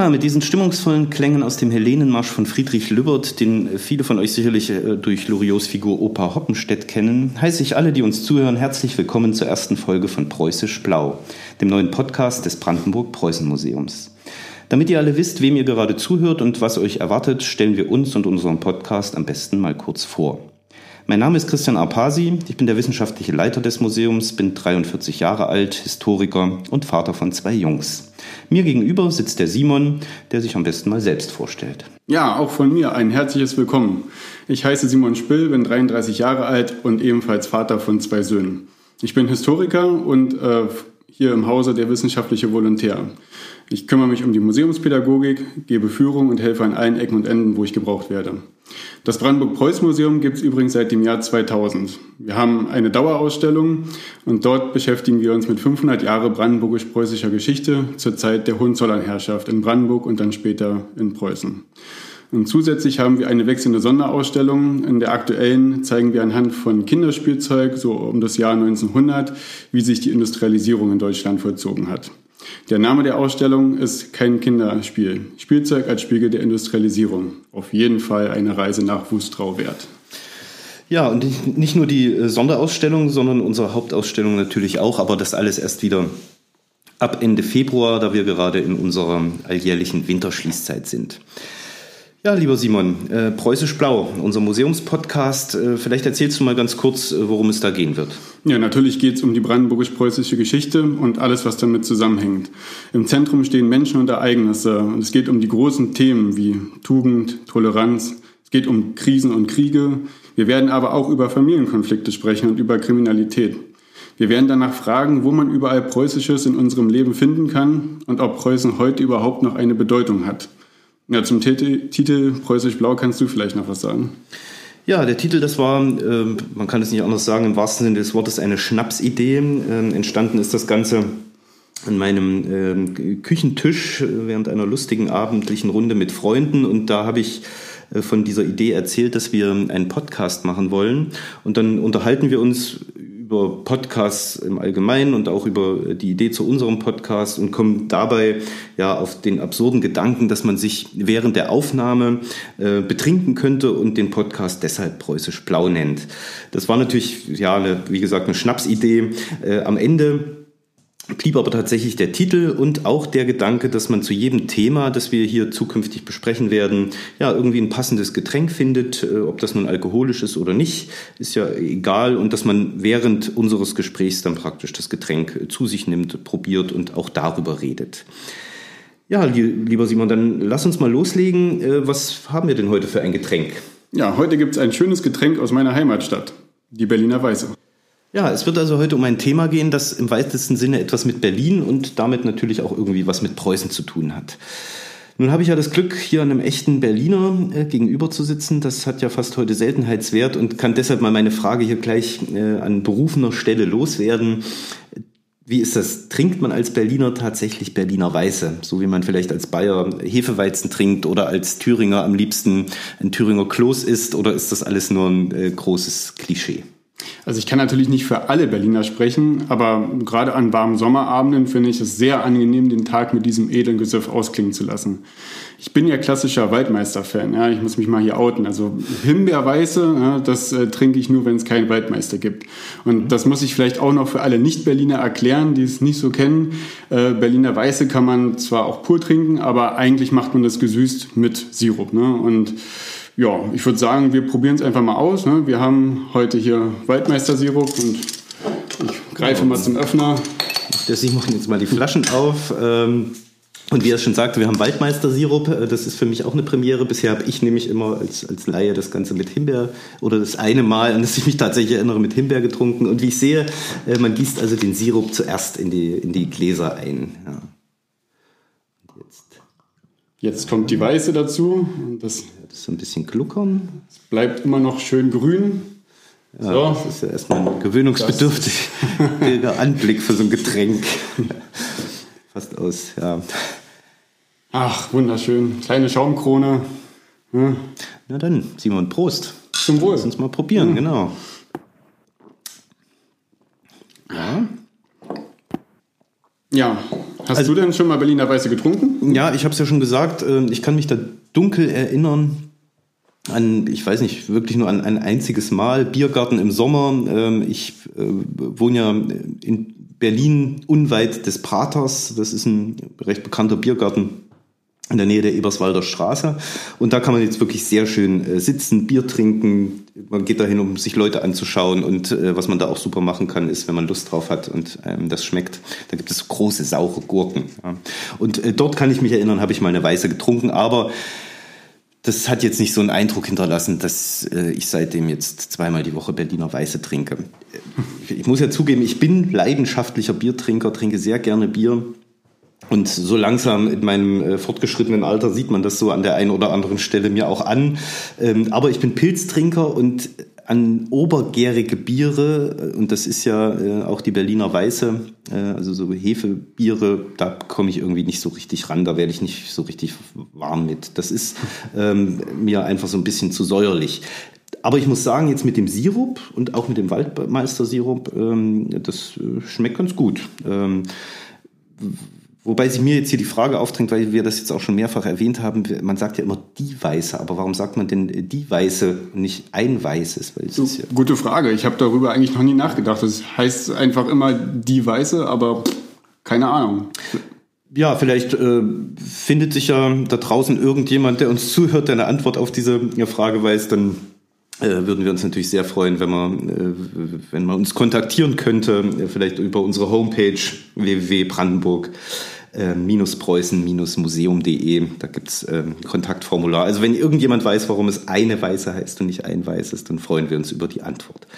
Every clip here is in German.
Ja, mit diesen stimmungsvollen Klängen aus dem Helenenmarsch von Friedrich Lübbert, den viele von euch sicherlich äh, durch Loriots Figur Opa Hoppenstedt kennen, heiße ich alle, die uns zuhören, herzlich willkommen zur ersten Folge von Preußisch Blau, dem neuen Podcast des Brandenburg-Preußen-Museums. Damit ihr alle wisst, wem ihr gerade zuhört und was euch erwartet, stellen wir uns und unseren Podcast am besten mal kurz vor. Mein Name ist Christian Arpasi, ich bin der wissenschaftliche Leiter des Museums, bin 43 Jahre alt, Historiker und Vater von zwei Jungs. Mir gegenüber sitzt der Simon, der sich am besten mal selbst vorstellt. Ja, auch von mir ein herzliches Willkommen. Ich heiße Simon Spill, bin 33 Jahre alt und ebenfalls Vater von zwei Söhnen. Ich bin Historiker und äh, hier im Hause der wissenschaftliche Volontär. Ich kümmere mich um die Museumspädagogik, gebe Führung und helfe an allen Ecken und Enden, wo ich gebraucht werde. Das Brandenburg-Preuß-Museum gibt es übrigens seit dem Jahr 2000. Wir haben eine Dauerausstellung und dort beschäftigen wir uns mit 500 Jahre brandenburgisch-preußischer Geschichte zur Zeit der Hohenzollernherrschaft in Brandenburg und dann später in Preußen. Und zusätzlich haben wir eine wechselnde Sonderausstellung. In der aktuellen zeigen wir anhand von Kinderspielzeug, so um das Jahr 1900, wie sich die Industrialisierung in Deutschland vollzogen hat. Der Name der Ausstellung ist kein Kinderspiel. Spielzeug als Spiegel der Industrialisierung. Auf jeden Fall eine Reise nach Wustrau wert. Ja, und nicht nur die äh, Sonderausstellung, sondern unsere Hauptausstellung natürlich auch, aber das alles erst wieder ab Ende Februar, da wir gerade in unserer alljährlichen Winterschließzeit sind. Ja, lieber Simon, äh, Preußisch Blau, unser Museumspodcast. Äh, vielleicht erzählst du mal ganz kurz, äh, worum es da gehen wird. Ja, natürlich geht es um die brandenburgisch-preußische Geschichte und alles, was damit zusammenhängt. Im Zentrum stehen Menschen und Ereignisse und es geht um die großen Themen wie Tugend, Toleranz. Es geht um Krisen und Kriege. Wir werden aber auch über Familienkonflikte sprechen und über Kriminalität. Wir werden danach fragen, wo man überall Preußisches in unserem Leben finden kann und ob Preußen heute überhaupt noch eine Bedeutung hat. Ja, zum Titel, Preußisch Blau kannst du vielleicht noch was sagen. Ja, der Titel, das war, äh, man kann es nicht anders sagen, im wahrsten Sinne des Wortes eine Schnapsidee. Ähm, entstanden ist das Ganze an meinem äh, Küchentisch während einer lustigen abendlichen Runde mit Freunden und da habe ich äh, von dieser Idee erzählt, dass wir einen Podcast machen wollen und dann unterhalten wir uns über Podcasts im Allgemeinen und auch über die Idee zu unserem Podcast und kommen dabei ja auf den absurden Gedanken, dass man sich während der Aufnahme äh, betrinken könnte und den Podcast deshalb preußisch blau nennt. Das war natürlich ja eine, wie gesagt eine Schnapsidee. Äh, am Ende blieb aber tatsächlich der Titel und auch der Gedanke, dass man zu jedem Thema, das wir hier zukünftig besprechen werden, ja, irgendwie ein passendes Getränk findet, äh, ob das nun alkoholisch ist oder nicht, ist ja egal und dass man während unseres Gesprächs dann praktisch das Getränk zu sich nimmt, probiert und auch darüber redet. Ja, lieber Simon, dann lass uns mal loslegen. Äh, was haben wir denn heute für ein Getränk? Ja, heute gibt es ein schönes Getränk aus meiner Heimatstadt, die Berliner Weiße. Ja, es wird also heute um ein Thema gehen, das im weitesten Sinne etwas mit Berlin und damit natürlich auch irgendwie was mit Preußen zu tun hat. Nun habe ich ja das Glück, hier einem echten Berliner äh, gegenüber zu sitzen. Das hat ja fast heute Seltenheitswert und kann deshalb mal meine Frage hier gleich äh, an berufener Stelle loswerden. Wie ist das? Trinkt man als Berliner tatsächlich Berliner Weiße? So wie man vielleicht als Bayer Hefeweizen trinkt oder als Thüringer am liebsten ein Thüringer Kloß isst? Oder ist das alles nur ein äh, großes Klischee? Also ich kann natürlich nicht für alle Berliner sprechen, aber gerade an warmen Sommerabenden finde ich es sehr angenehm, den Tag mit diesem edlen Gesöff ausklingen zu lassen. Ich bin ja klassischer Waldmeister-Fan, ja, ich muss mich mal hier outen. Also Himbeerweiße, ja, das äh, trinke ich nur, wenn es keinen Waldmeister gibt. Und das muss ich vielleicht auch noch für alle Nicht-Berliner erklären, die es nicht so kennen. Äh, Berliner Weiße kann man zwar auch pur trinken, aber eigentlich macht man das gesüßt mit Sirup. Ne? Und ja, ich würde sagen, wir probieren es einfach mal aus. Ne? Wir haben heute hier Waldmeister-Sirup und ich greife mal zum Öffner. Der Simon jetzt mal die Flaschen auf. Ähm, und wie er schon sagte, wir haben Waldmeister-Sirup. Äh, das ist für mich auch eine Premiere. Bisher habe ich nämlich immer als, als Laie das Ganze mit Himbeer oder das eine Mal, an das ich mich tatsächlich erinnere, mit Himbeer getrunken. Und wie ich sehe, äh, man gießt also den Sirup zuerst in die, in die Gläser ein. Ja. Jetzt kommt die Weiße dazu. Das, das ist ein bisschen gluckern. Es bleibt immer noch schön grün. Ja, so. Das ist ja erstmal ein gewöhnungsbedürftiger Anblick für so ein Getränk. Fast aus, ja. Ach, wunderschön. Kleine Schaumkrone. Ja. Na dann, Simon, Prost. Zum Wohl. Lass uns mal probieren, ja. genau. Ja. Ja, Hast also, du denn schon mal Berliner Weiße getrunken? Ja, ich habe es ja schon gesagt. Äh, ich kann mich da dunkel erinnern an, ich weiß nicht, wirklich nur an ein einziges Mal. Biergarten im Sommer. Ähm, ich äh, wohne ja in Berlin unweit des Praters. Das ist ein recht bekannter Biergarten in der Nähe der Eberswalder Straße. Und da kann man jetzt wirklich sehr schön äh, sitzen, Bier trinken. Man geht dahin, um sich Leute anzuschauen. Und äh, was man da auch super machen kann, ist, wenn man Lust drauf hat und ähm, das schmeckt, da gibt es große, saure Gurken. Ja. Und äh, dort kann ich mich erinnern, habe ich mal eine Weiße getrunken. Aber das hat jetzt nicht so einen Eindruck hinterlassen, dass äh, ich seitdem jetzt zweimal die Woche Berliner Weiße trinke. Ich muss ja zugeben, ich bin leidenschaftlicher Biertrinker, trinke sehr gerne Bier. Und so langsam in meinem äh, fortgeschrittenen Alter sieht man das so an der einen oder anderen Stelle mir auch an. Ähm, aber ich bin Pilztrinker und an obergärige Biere, äh, und das ist ja äh, auch die Berliner Weiße, äh, also so Hefebiere, da komme ich irgendwie nicht so richtig ran, da werde ich nicht so richtig warm mit. Das ist ähm, mir einfach so ein bisschen zu säuerlich. Aber ich muss sagen, jetzt mit dem Sirup und auch mit dem Waldmeister-Sirup, ähm, das äh, schmeckt ganz gut. Ähm, Wobei sich mir jetzt hier die Frage aufdrängt, weil wir das jetzt auch schon mehrfach erwähnt haben, man sagt ja immer die Weiße, aber warum sagt man denn die Weiße und nicht ein Weißes? So, ja gute Frage, ich habe darüber eigentlich noch nie nachgedacht. Das heißt einfach immer die Weiße, aber keine Ahnung. Ja, vielleicht äh, findet sich ja da draußen irgendjemand, der uns zuhört, der eine Antwort auf diese Frage weiß, dann würden wir uns natürlich sehr freuen, wenn man, äh, wenn man uns kontaktieren könnte, äh, vielleicht über unsere Homepage www.brandenburg preußen-museum.de. Da gibt's äh, ein Kontaktformular. Also wenn irgendjemand weiß, warum es eine Weiße heißt und nicht ein Weißes, dann freuen wir uns über die Antwort.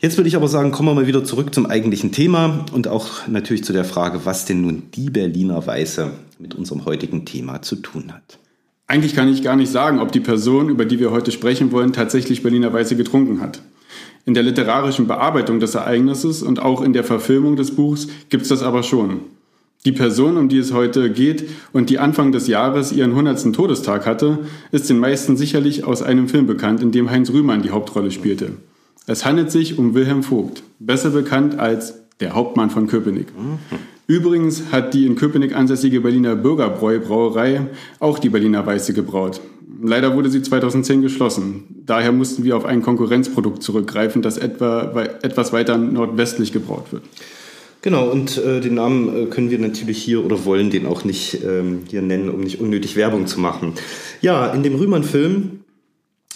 Jetzt würde ich aber sagen, kommen wir mal wieder zurück zum eigentlichen Thema und auch natürlich zu der Frage, was denn nun die Berliner Weiße mit unserem heutigen Thema zu tun hat. Eigentlich kann ich gar nicht sagen, ob die Person, über die wir heute sprechen wollen, tatsächlich Berliner Weiße getrunken hat. In der literarischen Bearbeitung des Ereignisses und auch in der Verfilmung des Buchs gibt es das aber schon. Die Person, um die es heute geht und die Anfang des Jahres ihren 100. Todestag hatte, ist den meisten sicherlich aus einem Film bekannt, in dem Heinz Rühmann die Hauptrolle spielte. Es handelt sich um Wilhelm Vogt, besser bekannt als der Hauptmann von Köpenick. Mhm. Übrigens hat die in Köpenick ansässige Berliner Bürgerbräu Brauerei auch die Berliner Weiße gebraut. Leider wurde sie 2010 geschlossen. Daher mussten wir auf ein Konkurrenzprodukt zurückgreifen, das etwa, etwas weiter nordwestlich gebraut wird. Genau, und äh, den Namen äh, können wir natürlich hier oder wollen den auch nicht ähm, hier nennen, um nicht unnötig Werbung zu machen. Ja, in dem Rühmann-Film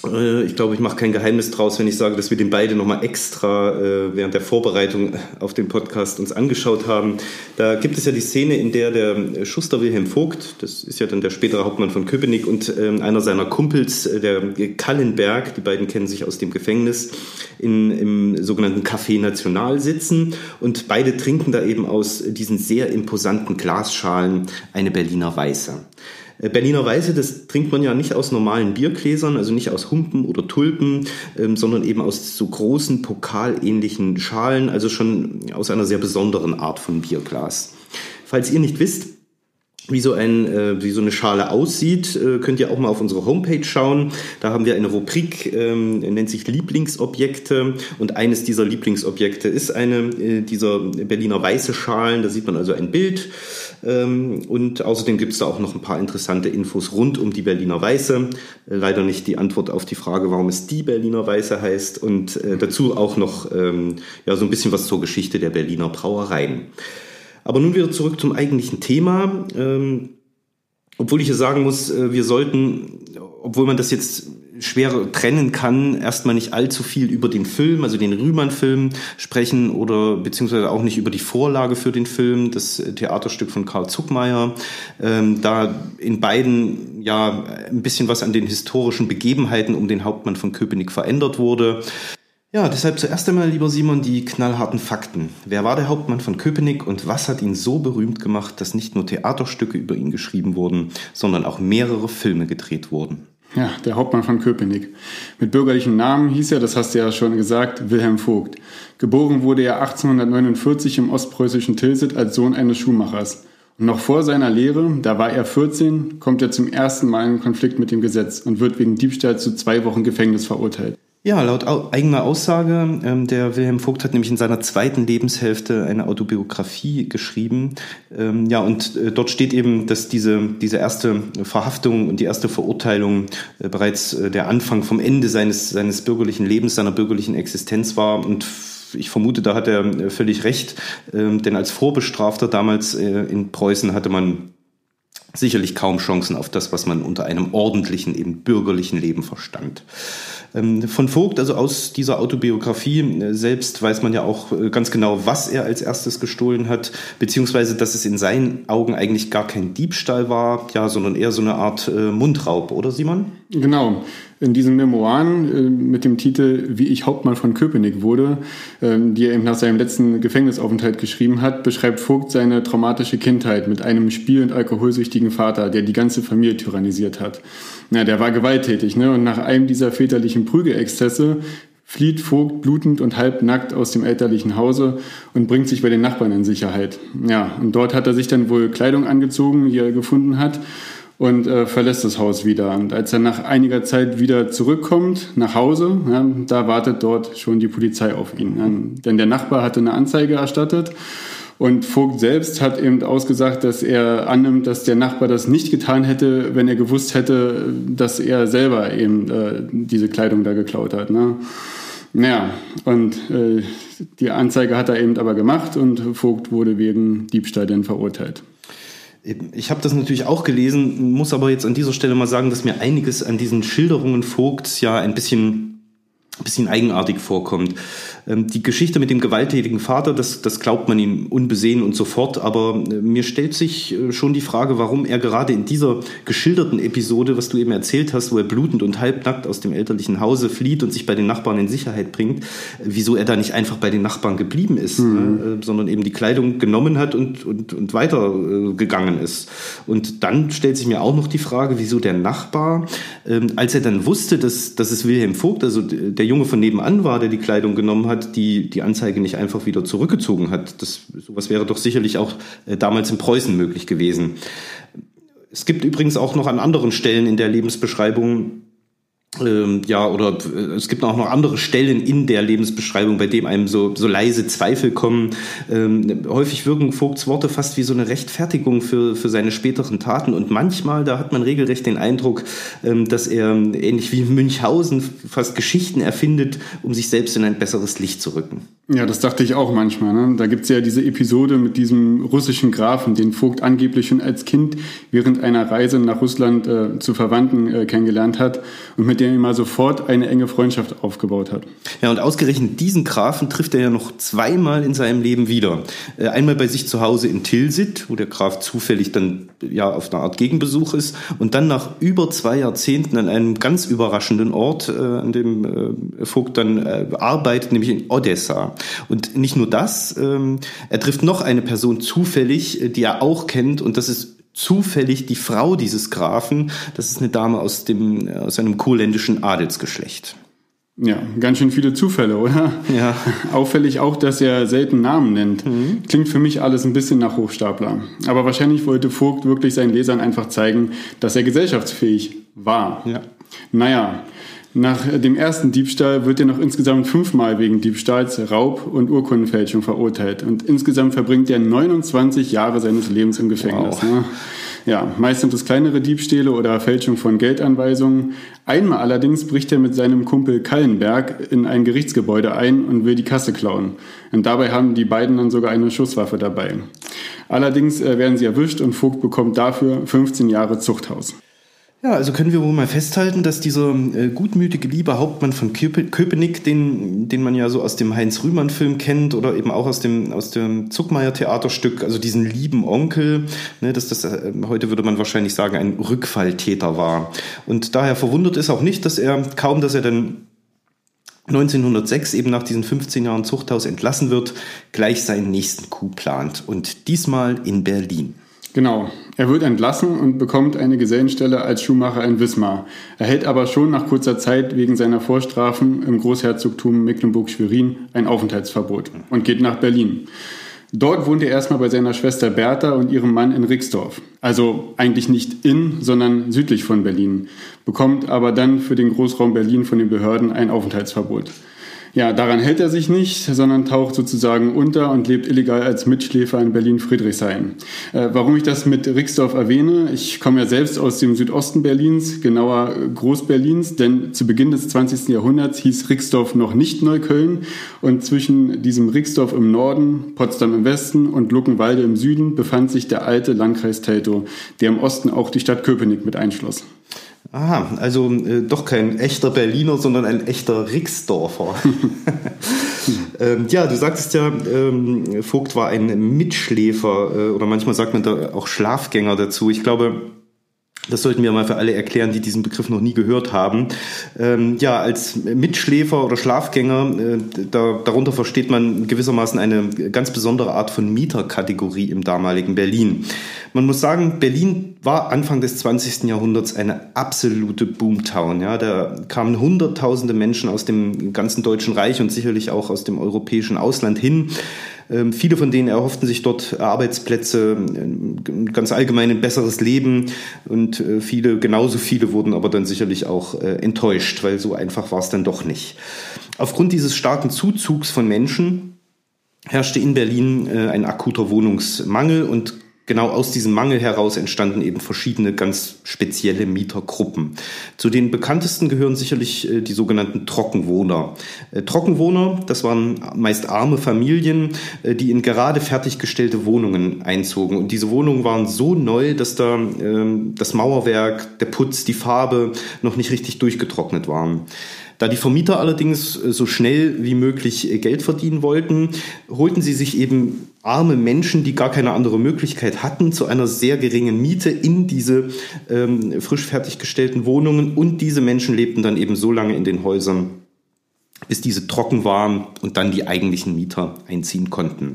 ich glaube, ich mache kein Geheimnis draus, wenn ich sage, dass wir den beide nochmal extra äh, während der Vorbereitung auf den Podcast uns angeschaut haben. Da gibt es ja die Szene, in der der Schuster Wilhelm Vogt, das ist ja dann der spätere Hauptmann von Köpenick und ähm, einer seiner Kumpels, äh, der Kallenberg, die beiden kennen sich aus dem Gefängnis, in, im sogenannten Café National sitzen und beide trinken da eben aus diesen sehr imposanten Glasschalen eine Berliner Weiße. Äh, Berliner Weiße, das trinkt man ja nicht aus normalen Biergläsern, also nicht aus Humpen oder Tulpen, ähm, sondern eben aus so großen pokalähnlichen Schalen, also schon aus einer sehr besonderen Art von Bierglas. Falls ihr nicht wisst, wie so, ein, äh, wie so eine Schale aussieht, äh, könnt ihr auch mal auf unsere Homepage schauen. Da haben wir eine Rubrik, ähm, nennt sich Lieblingsobjekte. Und eines dieser Lieblingsobjekte ist eine äh, dieser Berliner weiße Schalen. Da sieht man also ein Bild. Ähm, und außerdem gibt es da auch noch ein paar interessante Infos rund um die Berliner Weiße. Leider nicht die Antwort auf die Frage, warum es die Berliner Weiße heißt. Und dazu auch noch ähm, ja, so ein bisschen was zur Geschichte der Berliner Brauereien. Aber nun wieder zurück zum eigentlichen Thema. Ähm, obwohl ich hier sagen muss, äh, wir sollten, obwohl man das jetzt schwer trennen kann, erstmal nicht allzu viel über den Film, also den Rühmann-Film sprechen oder beziehungsweise auch nicht über die Vorlage für den Film, das Theaterstück von Karl Zuckmeier. Ähm, da in beiden ja ein bisschen was an den historischen Begebenheiten um den Hauptmann von Köpenick verändert wurde. Ja, deshalb zuerst einmal, lieber Simon, die knallharten Fakten. Wer war der Hauptmann von Köpenick und was hat ihn so berühmt gemacht, dass nicht nur Theaterstücke über ihn geschrieben wurden, sondern auch mehrere Filme gedreht wurden? Ja, der Hauptmann von Köpenick. Mit bürgerlichem Namen hieß er, das hast du ja schon gesagt, Wilhelm Vogt. Geboren wurde er 1849 im ostpreußischen Tilsit als Sohn eines Schuhmachers. Und noch vor seiner Lehre, da war er 14, kommt er zum ersten Mal in Konflikt mit dem Gesetz und wird wegen Diebstahl zu zwei Wochen Gefängnis verurteilt. Ja, laut eigener Aussage, ähm, der Wilhelm Vogt hat nämlich in seiner zweiten Lebenshälfte eine Autobiografie geschrieben. Ähm, ja, und äh, dort steht eben, dass diese, diese erste Verhaftung und die erste Verurteilung äh, bereits äh, der Anfang vom Ende seines, seines bürgerlichen Lebens, seiner bürgerlichen Existenz war. Und ich vermute, da hat er äh, völlig recht, ähm, denn als Vorbestrafter damals äh, in Preußen hatte man sicherlich kaum Chancen auf das, was man unter einem ordentlichen, eben bürgerlichen Leben verstand. Ähm, von Vogt, also aus dieser Autobiografie äh, selbst, weiß man ja auch äh, ganz genau, was er als erstes gestohlen hat, beziehungsweise, dass es in seinen Augen eigentlich gar kein Diebstahl war, ja, sondern eher so eine Art äh, Mundraub, oder Simon? Genau in diesen Memoiren äh, mit dem Titel Wie ich Hauptmann von Köpenick wurde, äh, die er eben nach seinem letzten Gefängnisaufenthalt geschrieben hat, beschreibt Vogt seine traumatische Kindheit mit einem spiel- und alkoholsüchtigen Vater, der die ganze Familie tyrannisiert hat. Ja, der war gewalttätig, ne? Und nach einem dieser väterlichen Prügelexzesse flieht Vogt blutend und halbnackt aus dem elterlichen Hause und bringt sich bei den Nachbarn in Sicherheit. Ja, und dort hat er sich dann wohl Kleidung angezogen, die er gefunden hat und äh, verlässt das Haus wieder. Und als er nach einiger Zeit wieder zurückkommt nach Hause, ja, da wartet dort schon die Polizei auf ihn. Ja, denn der Nachbar hatte eine Anzeige erstattet und Vogt selbst hat eben ausgesagt, dass er annimmt, dass der Nachbar das nicht getan hätte, wenn er gewusst hätte, dass er selber eben äh, diese Kleidung da geklaut hat. Ne? Naja, und äh, die Anzeige hat er eben aber gemacht und Vogt wurde wegen Diebstahl dann verurteilt. Ich habe das natürlich auch gelesen, muss aber jetzt an dieser Stelle mal sagen, dass mir einiges an diesen Schilderungen Vogts ja ein bisschen bisschen eigenartig vorkommt. Ähm, die Geschichte mit dem gewalttätigen Vater, das, das glaubt man ihm unbesehen und sofort, aber äh, mir stellt sich äh, schon die Frage, warum er gerade in dieser geschilderten Episode, was du eben erzählt hast, wo er blutend und halbnackt aus dem elterlichen Hause flieht und sich bei den Nachbarn in Sicherheit bringt, äh, wieso er da nicht einfach bei den Nachbarn geblieben ist, mhm. ne, sondern eben die Kleidung genommen hat und, und, und weitergegangen ist. Und dann stellt sich mir auch noch die Frage, wieso der Nachbar, ähm, als er dann wusste, dass, dass es Wilhelm Vogt, also der Junge von nebenan war, der die Kleidung genommen hat, die die Anzeige nicht einfach wieder zurückgezogen hat. Das, sowas wäre doch sicherlich auch äh, damals in Preußen möglich gewesen. Es gibt übrigens auch noch an anderen Stellen in der Lebensbeschreibung ähm, ja, oder äh, es gibt auch noch andere Stellen in der Lebensbeschreibung, bei dem einem so, so leise Zweifel kommen. Ähm, häufig wirken Vogts Worte fast wie so eine Rechtfertigung für, für seine späteren Taten. Und manchmal, da hat man regelrecht den Eindruck, ähm, dass er ähnlich wie Münchhausen fast Geschichten erfindet, um sich selbst in ein besseres Licht zu rücken. Ja, das dachte ich auch manchmal. Ne? Da gibt's ja diese Episode mit diesem russischen Grafen, den Vogt angeblich schon als Kind während einer Reise nach Russland äh, zu Verwandten äh, kennengelernt hat und mit dem er mal sofort eine enge Freundschaft aufgebaut hat. Ja, und ausgerechnet diesen Grafen trifft er ja noch zweimal in seinem Leben wieder. Äh, einmal bei sich zu Hause in Tilsit, wo der Graf zufällig dann ja auf einer Art Gegenbesuch ist, und dann nach über zwei Jahrzehnten an einem ganz überraschenden Ort, äh, an dem äh, Vogt dann arbeitet, nämlich in Odessa. Und nicht nur das, ähm, er trifft noch eine Person zufällig, die er auch kennt, und das ist zufällig die Frau dieses Grafen. Das ist eine Dame aus, dem, aus einem kurländischen Adelsgeschlecht. Ja, ganz schön viele Zufälle, oder? Ja. Auffällig auch, dass er selten Namen nennt. Mhm. Klingt für mich alles ein bisschen nach Hochstapler. Aber wahrscheinlich wollte Vogt wirklich seinen Lesern einfach zeigen, dass er gesellschaftsfähig war. Ja. Naja, nach dem ersten Diebstahl wird er noch insgesamt fünfmal wegen Diebstahls, Raub und Urkundenfälschung verurteilt. Und insgesamt verbringt er 29 Jahre seines Lebens im Gefängnis. Wow. Ne? Ja, meist sind es kleinere Diebstähle oder Fälschung von Geldanweisungen. Einmal allerdings bricht er mit seinem Kumpel Kallenberg in ein Gerichtsgebäude ein und will die Kasse klauen. Und dabei haben die beiden dann sogar eine Schusswaffe dabei. Allerdings äh, werden sie erwischt und Vogt bekommt dafür 15 Jahre Zuchthaus. Ja, also können wir wohl mal festhalten, dass dieser äh, gutmütige liebe Hauptmann von Köpe Köpenick, den, den man ja so aus dem Heinz Rühmann-Film kennt oder eben auch aus dem, aus dem Zuckmeier-Theaterstück, also diesen lieben Onkel, ne, dass das äh, heute würde man wahrscheinlich sagen, ein Rückfalltäter war. Und daher verwundert ist auch nicht, dass er kaum, dass er dann 1906 eben nach diesen 15 Jahren Zuchthaus entlassen wird, gleich seinen nächsten Coup plant. Und diesmal in Berlin. Genau. Er wird entlassen und bekommt eine Gesellenstelle als Schuhmacher in Wismar, erhält aber schon nach kurzer Zeit wegen seiner Vorstrafen im Großherzogtum Mecklenburg-Schwerin ein Aufenthaltsverbot und geht nach Berlin. Dort wohnt er erstmal bei seiner Schwester Bertha und ihrem Mann in Rixdorf. Also eigentlich nicht in, sondern südlich von Berlin. Bekommt aber dann für den Großraum Berlin von den Behörden ein Aufenthaltsverbot. Ja, daran hält er sich nicht, sondern taucht sozusagen unter und lebt illegal als Mitschläfer in Berlin-Friedrichshain. Äh, warum ich das mit Rixdorf erwähne, ich komme ja selbst aus dem Südosten Berlins, genauer Großberlins, denn zu Beginn des 20. Jahrhunderts hieß Rixdorf noch nicht Neukölln und zwischen diesem Rixdorf im Norden, Potsdam im Westen und Luckenwalde im Süden befand sich der alte Landkreis Teltow, der im Osten auch die Stadt Köpenick mit einschloss. Aha, also äh, doch kein echter Berliner, sondern ein echter Rixdorfer. ähm, ja, du sagtest ja, ähm, Vogt war ein Mitschläfer äh, oder manchmal sagt man da auch Schlafgänger dazu. Ich glaube, das sollten wir mal für alle erklären, die diesen Begriff noch nie gehört haben. Ähm, ja, als Mitschläfer oder Schlafgänger, äh, da, darunter versteht man gewissermaßen eine ganz besondere Art von Mieterkategorie im damaligen Berlin. Man muss sagen, Berlin war Anfang des 20. Jahrhunderts eine absolute Boomtown. Ja, da kamen hunderttausende Menschen aus dem ganzen Deutschen Reich und sicherlich auch aus dem europäischen Ausland hin. Ähm, viele von denen erhofften sich dort Arbeitsplätze, ganz allgemein ein besseres Leben und äh, viele, genauso viele wurden aber dann sicherlich auch äh, enttäuscht, weil so einfach war es dann doch nicht. Aufgrund dieses starken Zuzugs von Menschen herrschte in Berlin äh, ein akuter Wohnungsmangel und genau aus diesem Mangel heraus entstanden eben verschiedene ganz spezielle Mietergruppen. Zu den bekanntesten gehören sicherlich äh, die sogenannten Trockenwohner. Äh, Trockenwohner, das waren meist arme Familien, äh, die in gerade fertiggestellte Wohnungen einzogen. Und diese Wohnungen waren so neu, dass da ähm, das Mauerwerk, der Putz, die Farbe noch nicht richtig durchgetrocknet waren. Da die Vermieter allerdings so schnell wie möglich Geld verdienen wollten, holten sie sich eben arme Menschen, die gar keine andere Möglichkeit hatten, zu einer sehr geringen Miete in diese ähm, frisch fertiggestellten Wohnungen. Und diese Menschen lebten dann eben so lange in den Häusern, bis diese trocken waren und dann die eigentlichen Mieter einziehen konnten.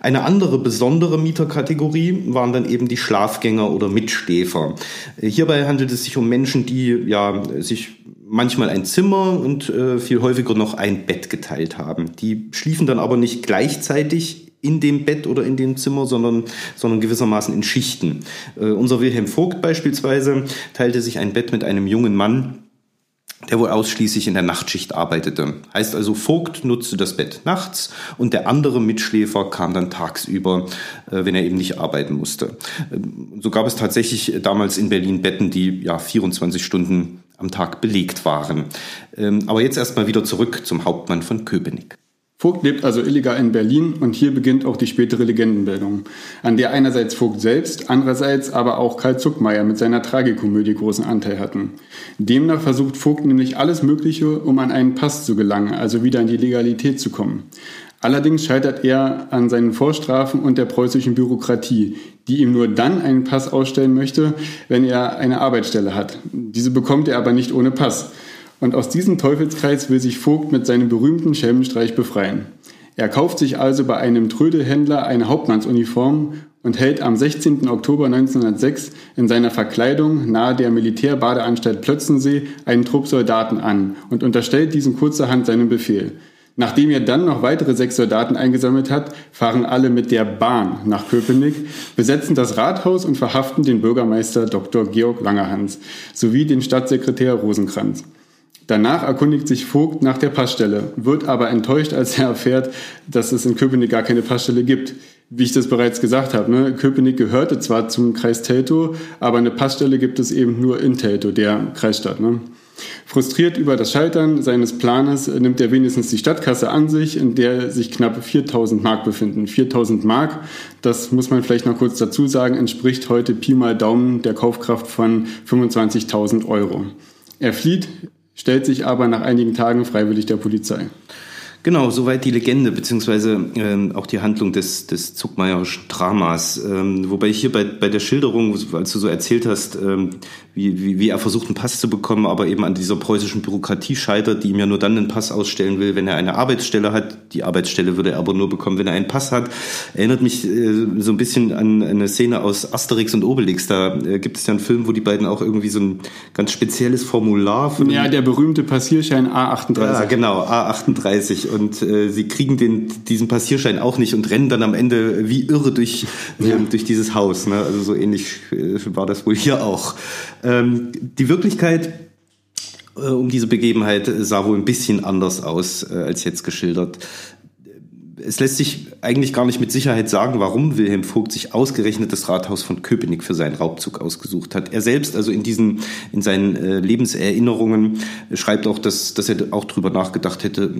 Eine andere besondere Mieterkategorie waren dann eben die Schlafgänger oder Mitschläfer. Hierbei handelt es sich um Menschen, die ja sich manchmal ein Zimmer und äh, viel häufiger noch ein Bett geteilt haben. Die schliefen dann aber nicht gleichzeitig in dem Bett oder in dem Zimmer, sondern, sondern gewissermaßen in Schichten. Äh, unser Wilhelm Vogt beispielsweise teilte sich ein Bett mit einem jungen Mann, der wohl ausschließlich in der Nachtschicht arbeitete. Heißt also, Vogt nutzte das Bett nachts und der andere Mitschläfer kam dann tagsüber, äh, wenn er eben nicht arbeiten musste. Äh, so gab es tatsächlich damals in Berlin Betten, die ja 24 Stunden am Tag belegt waren. Ähm, aber jetzt erstmal wieder zurück zum Hauptmann von Köpenick. Vogt lebt also illegal in Berlin und hier beginnt auch die spätere Legendenbildung, an der einerseits Vogt selbst, andererseits aber auch Karl Zuckmeier mit seiner Tragikomödie großen Anteil hatten. Demnach versucht Vogt nämlich alles Mögliche, um an einen Pass zu gelangen, also wieder in die Legalität zu kommen. Allerdings scheitert er an seinen Vorstrafen und der preußischen Bürokratie, die ihm nur dann einen Pass ausstellen möchte, wenn er eine Arbeitsstelle hat. Diese bekommt er aber nicht ohne Pass. Und aus diesem Teufelskreis will sich Vogt mit seinem berühmten Schelmenstreich befreien. Er kauft sich also bei einem Trödelhändler eine Hauptmannsuniform und hält am 16. Oktober 1906 in seiner Verkleidung nahe der Militärbadeanstalt Plötzensee einen Trupp Soldaten an und unterstellt diesen kurzerhand seinen Befehl. Nachdem er dann noch weitere sechs Soldaten eingesammelt hat, fahren alle mit der Bahn nach Köpenick, besetzen das Rathaus und verhaften den Bürgermeister Dr. Georg Langerhans sowie den Stadtsekretär Rosenkranz. Danach erkundigt sich Vogt nach der Passstelle, wird aber enttäuscht, als er erfährt, dass es in Köpenick gar keine Passstelle gibt. Wie ich das bereits gesagt habe, ne? Köpenick gehörte zwar zum Kreis Teltow, aber eine Passstelle gibt es eben nur in Teltow, der Kreisstadt. Ne? Frustriert über das Scheitern seines Planes nimmt er wenigstens die Stadtkasse an sich, in der sich knapp 4000 Mark befinden. 4000 Mark, das muss man vielleicht noch kurz dazu sagen, entspricht heute Pi mal Daumen der Kaufkraft von 25.000 Euro. Er flieht stellt sich aber nach einigen Tagen freiwillig der Polizei. Genau, soweit die Legende, beziehungsweise ähm, auch die Handlung des, des Zuckmeierischen Dramas. Ähm, wobei ich hier bei, bei der Schilderung, als du so erzählt hast, ähm, wie, wie, wie er versucht, einen Pass zu bekommen, aber eben an dieser preußischen Bürokratie scheitert, die ihm ja nur dann einen Pass ausstellen will, wenn er eine Arbeitsstelle hat. Die Arbeitsstelle würde er aber nur bekommen, wenn er einen Pass hat. Erinnert mich äh, so ein bisschen an eine Szene aus Asterix und Obelix. Da äh, gibt es ja einen Film, wo die beiden auch irgendwie so ein ganz spezielles Formular für Ja, der berühmte Passierschein A38. Ja, genau, A38 und äh, sie kriegen den, diesen Passierschein auch nicht und rennen dann am Ende wie irre durch, ja. ähm, durch dieses Haus. Ne? Also so ähnlich äh, war das wohl hier auch. Ähm, die Wirklichkeit äh, um diese Begebenheit sah wohl ein bisschen anders aus äh, als jetzt geschildert es lässt sich eigentlich gar nicht mit Sicherheit sagen, warum Wilhelm Vogt sich ausgerechnet das Rathaus von Köpenick für seinen Raubzug ausgesucht hat. Er selbst, also in diesen, in seinen äh, Lebenserinnerungen, äh, schreibt auch, dass, dass er auch drüber nachgedacht hätte,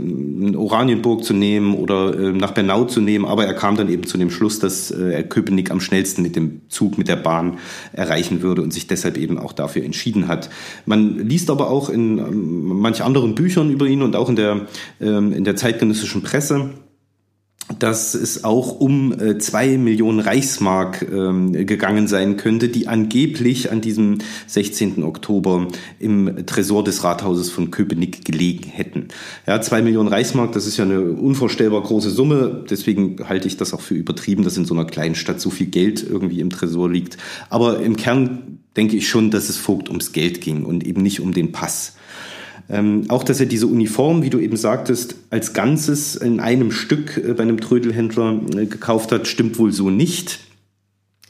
Oranienburg zu nehmen oder äh, nach Bernau zu nehmen, aber er kam dann eben zu dem Schluss, dass äh, er Köpenick am schnellsten mit dem Zug, mit der Bahn erreichen würde und sich deshalb eben auch dafür entschieden hat. Man liest aber auch in ähm, manch anderen Büchern über ihn und auch in der, ähm, in der zeitgenössischen Presse, dass es auch um äh, zwei Millionen Reichsmark ähm, gegangen sein könnte, die angeblich an diesem 16. Oktober im Tresor des Rathauses von Köpenick gelegen hätten. Ja, zwei Millionen Reichsmark, das ist ja eine unvorstellbar große Summe. Deswegen halte ich das auch für übertrieben, dass in so einer kleinen Stadt so viel Geld irgendwie im Tresor liegt. Aber im Kern denke ich schon, dass es Vogt ums Geld ging und eben nicht um den Pass. Ähm, auch, dass er diese Uniform, wie du eben sagtest, als Ganzes in einem Stück äh, bei einem Trödelhändler äh, gekauft hat, stimmt wohl so nicht.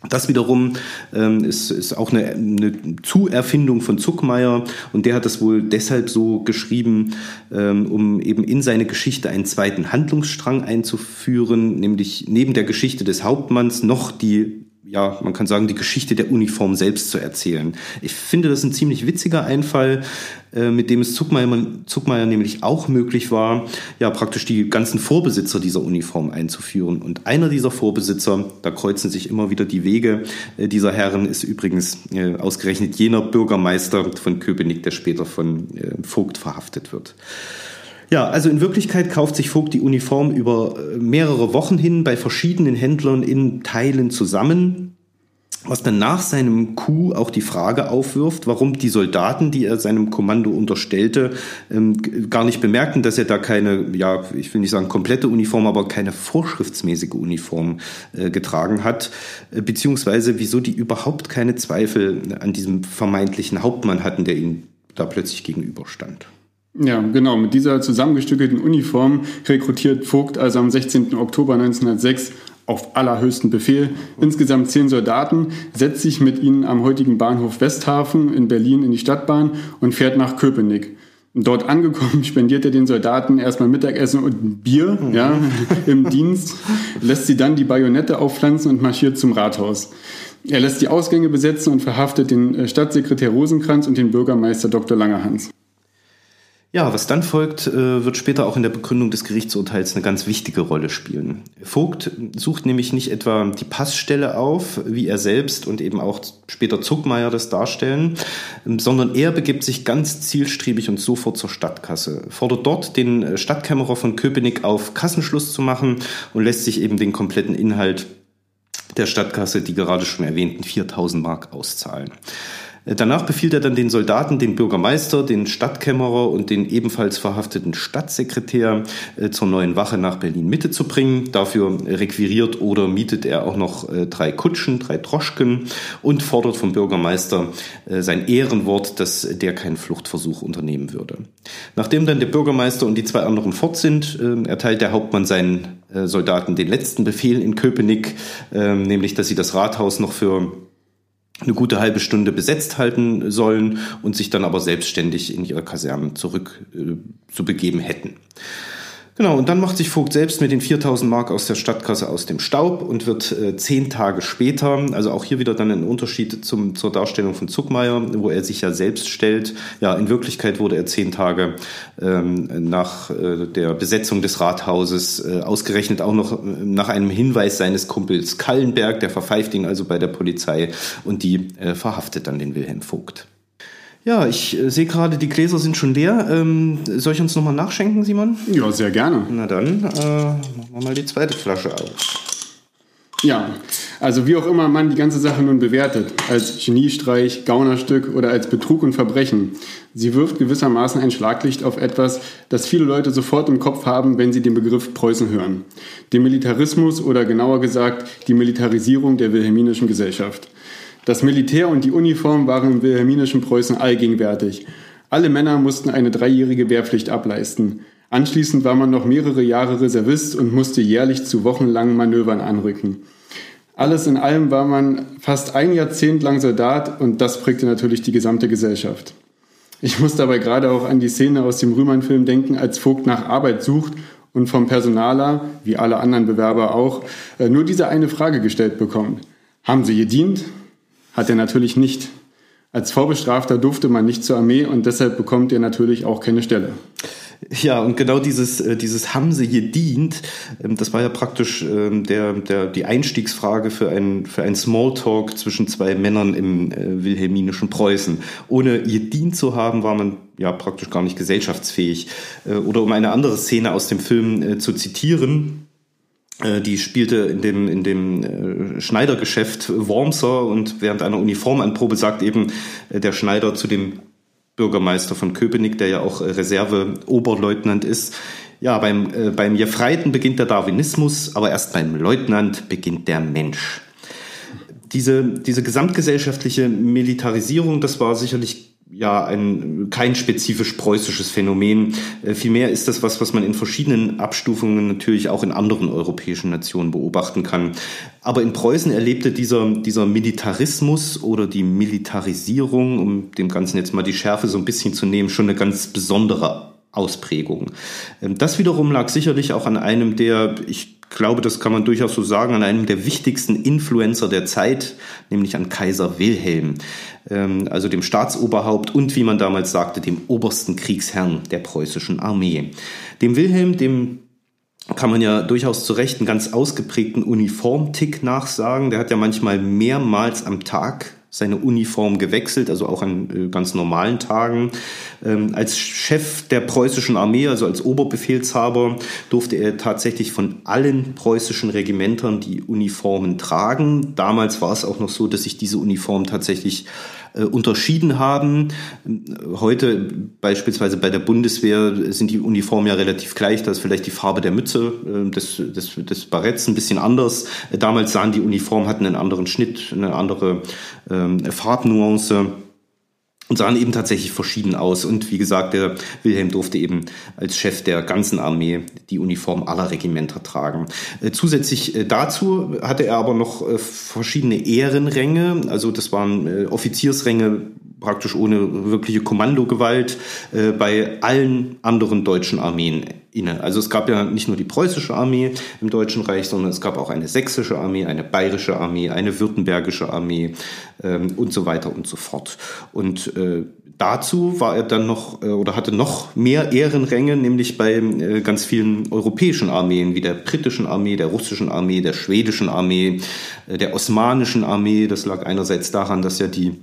Das wiederum ähm, ist, ist auch eine, eine Zuerfindung von Zuckmeier und der hat das wohl deshalb so geschrieben, ähm, um eben in seine Geschichte einen zweiten Handlungsstrang einzuführen, nämlich neben der Geschichte des Hauptmanns noch die ja, man kann sagen, die Geschichte der Uniform selbst zu erzählen. Ich finde das ein ziemlich witziger Einfall, äh, mit dem es Zuckmeier, Zuckmeier nämlich auch möglich war, ja, praktisch die ganzen Vorbesitzer dieser Uniform einzuführen. Und einer dieser Vorbesitzer, da kreuzen sich immer wieder die Wege äh, dieser Herren, ist übrigens äh, ausgerechnet jener Bürgermeister von Köpenick, der später von Vogt verhaftet wird. Ja, also in Wirklichkeit kauft sich Vogt die Uniform über äh, mehrere Wochen hin bei verschiedenen Händlern in Teilen zusammen, was dann nach seinem Coup auch die Frage aufwirft, warum die Soldaten, die er seinem Kommando unterstellte, ähm, gar nicht bemerkten, dass er da keine, ja, ich will nicht sagen komplette Uniform, aber keine vorschriftsmäßige Uniform äh, getragen hat, äh, beziehungsweise wieso die überhaupt keine Zweifel an diesem vermeintlichen Hauptmann hatten, der ihnen da plötzlich gegenüberstand. Ja, genau. Mit dieser zusammengestückelten Uniform rekrutiert Vogt also am 16. Oktober 1906 auf allerhöchsten Befehl insgesamt zehn Soldaten, setzt sich mit ihnen am heutigen Bahnhof Westhafen in Berlin in die Stadtbahn und fährt nach Köpenick. Dort angekommen spendiert er den Soldaten erstmal Mittagessen und Bier mhm. ja, im Dienst, lässt sie dann die Bajonette aufpflanzen und marschiert zum Rathaus. Er lässt die Ausgänge besetzen und verhaftet den äh, Stadtsekretär Rosenkranz und den Bürgermeister Dr. Langerhans. Ja, was dann folgt, äh, wird später auch in der Begründung des Gerichtsurteils eine ganz wichtige Rolle spielen. Vogt sucht nämlich nicht etwa die Passstelle auf, wie er selbst und eben auch später Zuckmeier das darstellen, sondern er begibt sich ganz zielstrebig und sofort zur Stadtkasse, fordert dort den Stadtkämmerer von Köpenick auf, Kassenschluss zu machen und lässt sich eben den kompletten Inhalt der Stadtkasse, die gerade schon erwähnten 4000 Mark auszahlen. Danach befiehlt er dann den Soldaten, den Bürgermeister, den Stadtkämmerer und den ebenfalls verhafteten Stadtsekretär äh, zur neuen Wache nach Berlin Mitte zu bringen. Dafür requiriert oder mietet er auch noch äh, drei Kutschen, drei Droschken und fordert vom Bürgermeister äh, sein Ehrenwort, dass der keinen Fluchtversuch unternehmen würde. Nachdem dann der Bürgermeister und die zwei anderen fort sind, erteilt der Hauptmann seinen Soldaten den letzten Befehl in Köpenick, nämlich dass sie das Rathaus noch für eine gute halbe Stunde besetzt halten sollen und sich dann aber selbstständig in ihre Kasernen zurück äh, zu begeben hätten. Genau, und dann macht sich Vogt selbst mit den 4000 Mark aus der Stadtkasse aus dem Staub und wird äh, zehn Tage später, also auch hier wieder dann ein Unterschied zum, zur Darstellung von Zuckmeier, wo er sich ja selbst stellt. Ja, in Wirklichkeit wurde er zehn Tage ähm, nach äh, der Besetzung des Rathauses äh, ausgerechnet auch noch äh, nach einem Hinweis seines Kumpels Kallenberg, der verpfeift ihn also bei der Polizei und die äh, verhaftet dann den Wilhelm Vogt. Ja, ich äh, sehe gerade, die Gläser sind schon leer. Ähm, soll ich uns nochmal nachschenken, Simon? Ja, sehr gerne. Na dann, äh, machen wir mal die zweite Flasche auf. Ja, also wie auch immer man die ganze Sache nun bewertet, als Geniestreich, Gaunerstück oder als Betrug und Verbrechen, sie wirft gewissermaßen ein Schlaglicht auf etwas, das viele Leute sofort im Kopf haben, wenn sie den Begriff Preußen hören. Den Militarismus oder genauer gesagt die Militarisierung der wilhelminischen Gesellschaft. Das Militär und die Uniform waren im wilhelminischen Preußen allgegenwärtig. Alle Männer mussten eine dreijährige Wehrpflicht ableisten. Anschließend war man noch mehrere Jahre Reservist und musste jährlich zu wochenlangen Manövern anrücken. Alles in allem war man fast ein Jahrzehnt lang Soldat und das prägte natürlich die gesamte Gesellschaft. Ich muss dabei gerade auch an die Szene aus dem Rühmann-Film denken, als Vogt nach Arbeit sucht und vom Personaler, wie alle anderen Bewerber auch, äh, nur diese eine Frage gestellt bekommt. Haben Sie gedient? Hat er natürlich nicht. Als Vorbestrafter durfte man nicht zur Armee und deshalb bekommt er natürlich auch keine Stelle. Ja, und genau dieses, äh, dieses haben sie gedient, ähm, das war ja praktisch ähm, der, der, die Einstiegsfrage für ein, für ein Smalltalk zwischen zwei Männern im äh, wilhelminischen Preußen. Ohne gedient zu haben, war man ja praktisch gar nicht gesellschaftsfähig. Äh, oder um eine andere Szene aus dem Film zu zitieren, die spielte in dem, in dem Schneidergeschäft Wormser und während einer Uniformanprobe sagt eben der Schneider zu dem Bürgermeister von Köpenick, der ja auch äh, Reserve-Oberleutnant ist. Ja, beim, äh, beim Gefreiten beginnt der Darwinismus, aber erst beim Leutnant beginnt der Mensch. Diese, diese gesamtgesellschaftliche Militarisierung, das war sicherlich ja ein kein spezifisch preußisches Phänomen. Äh, vielmehr ist das was, was man in verschiedenen Abstufungen natürlich auch in anderen europäischen Nationen beobachten kann. Aber in Preußen erlebte dieser, dieser Militarismus oder die Militarisierung, um dem Ganzen jetzt mal die Schärfe so ein bisschen zu nehmen, schon eine ganz besondere Ausprägung. Ähm, das wiederum lag sicherlich auch an einem der, ich glaube, das kann man durchaus so sagen, an einem der wichtigsten Influencer der Zeit, nämlich an Kaiser Wilhelm, ähm, also dem Staatsoberhaupt und, wie man damals sagte, dem obersten Kriegsherrn der preußischen Armee. Dem Wilhelm, dem kann man ja durchaus zu Recht einen ganz ausgeprägten Uniformtick nachsagen. Der hat ja manchmal mehrmals am Tag seine Uniform gewechselt, also auch an äh, ganz normalen Tagen. Ähm, als Chef der preußischen Armee, also als Oberbefehlshaber, durfte er tatsächlich von allen preußischen Regimentern die Uniformen tragen. Damals war es auch noch so, dass sich diese Uniformen tatsächlich äh, unterschieden haben. Heute beispielsweise bei der Bundeswehr sind die Uniformen ja relativ gleich. Da ist vielleicht die Farbe der Mütze, äh, des, des, des Baretts ein bisschen anders. Damals sahen die Uniformen, hatten einen anderen Schnitt, eine andere ähm, Farbnuance und sahen eben tatsächlich verschieden aus. Und wie gesagt, der Wilhelm durfte eben als Chef der ganzen Armee die Uniform aller Regimenter tragen. Äh, zusätzlich äh, dazu hatte er aber noch äh, verschiedene Ehrenränge. Also das waren Offiziersränge praktisch ohne wirkliche Kommandogewalt bei allen anderen deutschen Armeen inne. Also es gab ja nicht nur die preußische Armee im Deutschen Reich, sondern es gab auch eine sächsische Armee, eine bayerische Armee, eine württembergische Armee ähm, und so weiter und so fort. Und äh, dazu war er dann noch äh, oder hatte noch mehr Ehrenränge, nämlich bei äh, ganz vielen europäischen Armeen, wie der britischen Armee, der russischen Armee, der schwedischen Armee, äh, der osmanischen Armee. Das lag einerseits daran, dass ja die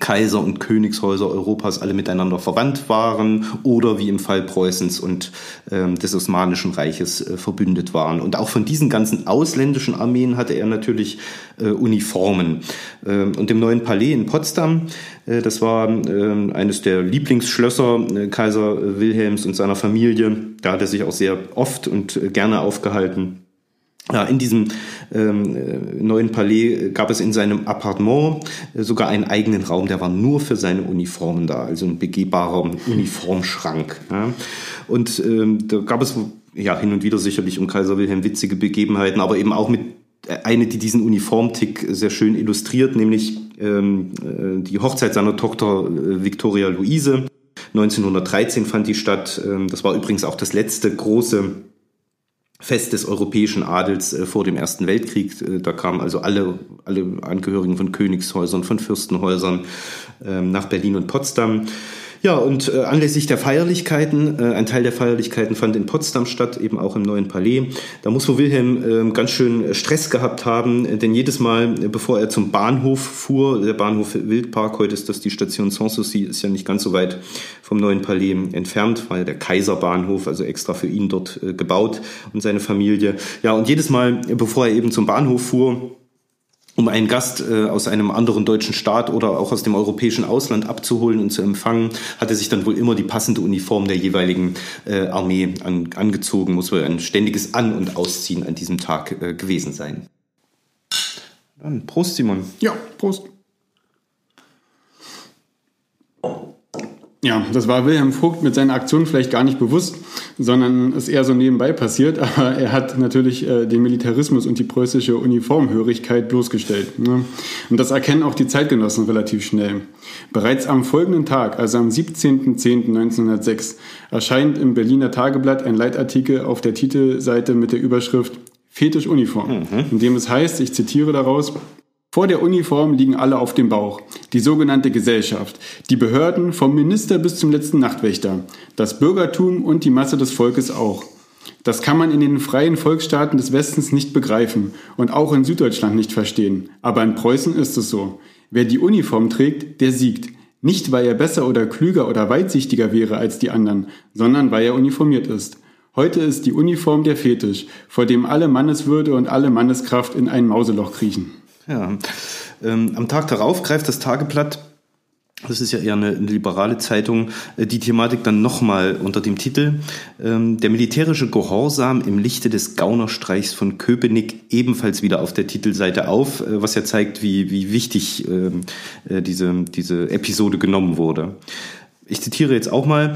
Kaiser und Königshäuser Europas alle miteinander verwandt waren oder wie im Fall Preußens und ähm, des Osmanischen Reiches äh, verbündet waren. Und auch von diesen ganzen ausländischen Armeen hatte er natürlich äh, Uniformen. Ähm, und im neuen Palais in Potsdam, äh, das war äh, eines der Lieblingsschlösser äh, Kaiser Wilhelms und seiner Familie, da hat er sich auch sehr oft und äh, gerne aufgehalten. Ja, in diesem ähm, äh, neuen Palais gab es in seinem Appartement äh, sogar einen eigenen Raum, der war nur für seine Uniformen da, also ein begehbarer Uniformschrank. Ja. Und ähm, da gab es ja hin und wieder sicherlich um Kaiser Wilhelm witzige Begebenheiten, aber eben auch mit äh, eine, die diesen Uniformtick sehr schön illustriert, nämlich ähm, äh, die Hochzeit seiner Tochter äh, Victoria Luise. 1913 fand die statt. Ähm, das war übrigens auch das letzte große Fest des europäischen Adels äh, vor dem Ersten Weltkrieg. Äh, da kamen also alle, alle Angehörigen von Königshäusern, von Fürstenhäusern ähm, nach Berlin und Potsdam. Ja, und äh, anlässlich der Feierlichkeiten, äh, ein Teil der Feierlichkeiten fand in Potsdam statt, eben auch im neuen Palais. Da muss wohl Wilhelm äh, ganz schön Stress gehabt haben, äh, denn jedes Mal, äh, bevor er zum Bahnhof fuhr, der Bahnhof Wildpark, heute ist das die Station Sanssouci, ist ja nicht ganz so weit vom neuen Palais entfernt, war ja der Kaiserbahnhof, also extra für ihn dort äh, gebaut und seine Familie. Ja, und jedes Mal, bevor er eben zum Bahnhof fuhr, um einen Gast äh, aus einem anderen deutschen Staat oder auch aus dem europäischen Ausland abzuholen und zu empfangen, hat er sich dann wohl immer die passende Uniform der jeweiligen äh, Armee an, angezogen. Muss wohl ein ständiges An- und Ausziehen an diesem Tag äh, gewesen sein. Dann Prost, Simon. Ja, Prost. Ja, das war Wilhelm Vogt mit seiner Aktion vielleicht gar nicht bewusst. sondern es eher so nebenbei passiert. Aber er hat natürlich äh, den Militarismus und die preußische Uniformhörigkeit bloßgestellt. Ne? Und das erkennen auch die Zeitgenossen relativ schnell. Bereits am folgenden Tag, also am 17.10.1906, erscheint im Berliner Tageblatt ein Leitartikel auf der Titelseite mit der Überschrift Fetischuniform, mhm. in dem es heißt, ich zitiere daraus, vor der Uniform liegen alle auf dem Bauch. Die sogenannte Gesellschaft, die Behörden vom Minister bis zum letzten Nachtwächter, das Bürgertum und die Masse des Volkes auch. Das kann man in den freien Volksstaaten des Westens nicht begreifen und auch in Süddeutschland nicht verstehen. Aber in Preußen ist es so. Wer die Uniform trägt, der siegt. Nicht, weil er besser oder klüger oder weitsichtiger wäre als die anderen, sondern weil er uniformiert ist. Heute ist die Uniform der Fetisch, vor dem alle Manneswürde und alle Manneskraft in ein Mauseloch kriechen. Ja, ähm, am Tag darauf greift das Tageblatt das ist ja eher eine, liberale Zeitung, äh, die Thematik dann nochmal unter dem Titel ähm, Der militärische Gehorsam im Lichte des Gaunerstreichs von Köpenick ebenfalls wieder auf der Titelseite auf, äh, was ja zeigt, wie, wie wichtig ähm, äh, diese, diese Episode genommen wurde. Ich zitiere jetzt auch mal.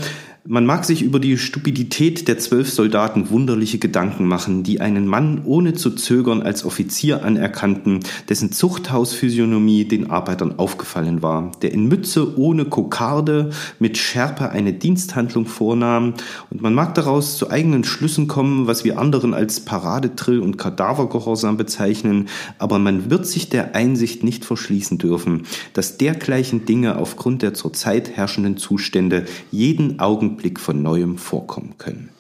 Man mag sich über die Stupidität der zwölf Soldaten wunderliche Gedanken machen, die einen Mann ohne zu zögern als Offizier anerkannten, dessen Zuchthausphysiognomie den Arbeitern aufgefallen war, der in Mütze ohne Kokarde mit Schärpe eine Diensthandlung vornahm, und man mag daraus zu eigenen Schlüssen kommen, was wir anderen als Paradetrill und Kadavergehorsam bezeichnen, aber man wird sich der Einsicht nicht verschließen dürfen, dass dergleichen Dinge aufgrund der zurzeit herrschenden Zustände jeden Augenblick Augenblick von neuem vorkommen können.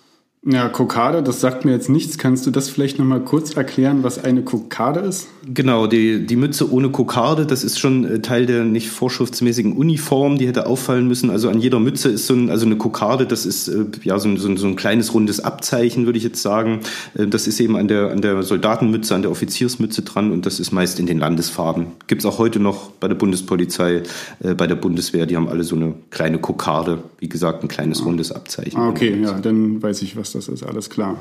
Ja, Kokade, das sagt mir jetzt nichts. Kannst du das vielleicht nochmal kurz erklären, was eine Kokade ist? Genau, die, die Mütze ohne Kokarde, das ist schon äh, Teil der nicht vorschriftsmäßigen Uniform, die hätte auffallen müssen. Also an jeder Mütze ist so ein, also eine Kokarde, das ist äh, ja so ein, so ein, so ein kleines rundes Abzeichen, würde ich jetzt sagen. Äh, das ist eben an der, an der Soldatenmütze, an der Offiziersmütze dran und das ist meist in den Landesfarben. Gibt es auch heute noch bei der Bundespolizei, bei der Bundeswehr, die haben alle so eine kleine Kokarde, wie gesagt, ein kleines rundes Abzeichen. Ah, okay, ja, dann weiß ich, was das ist alles klar.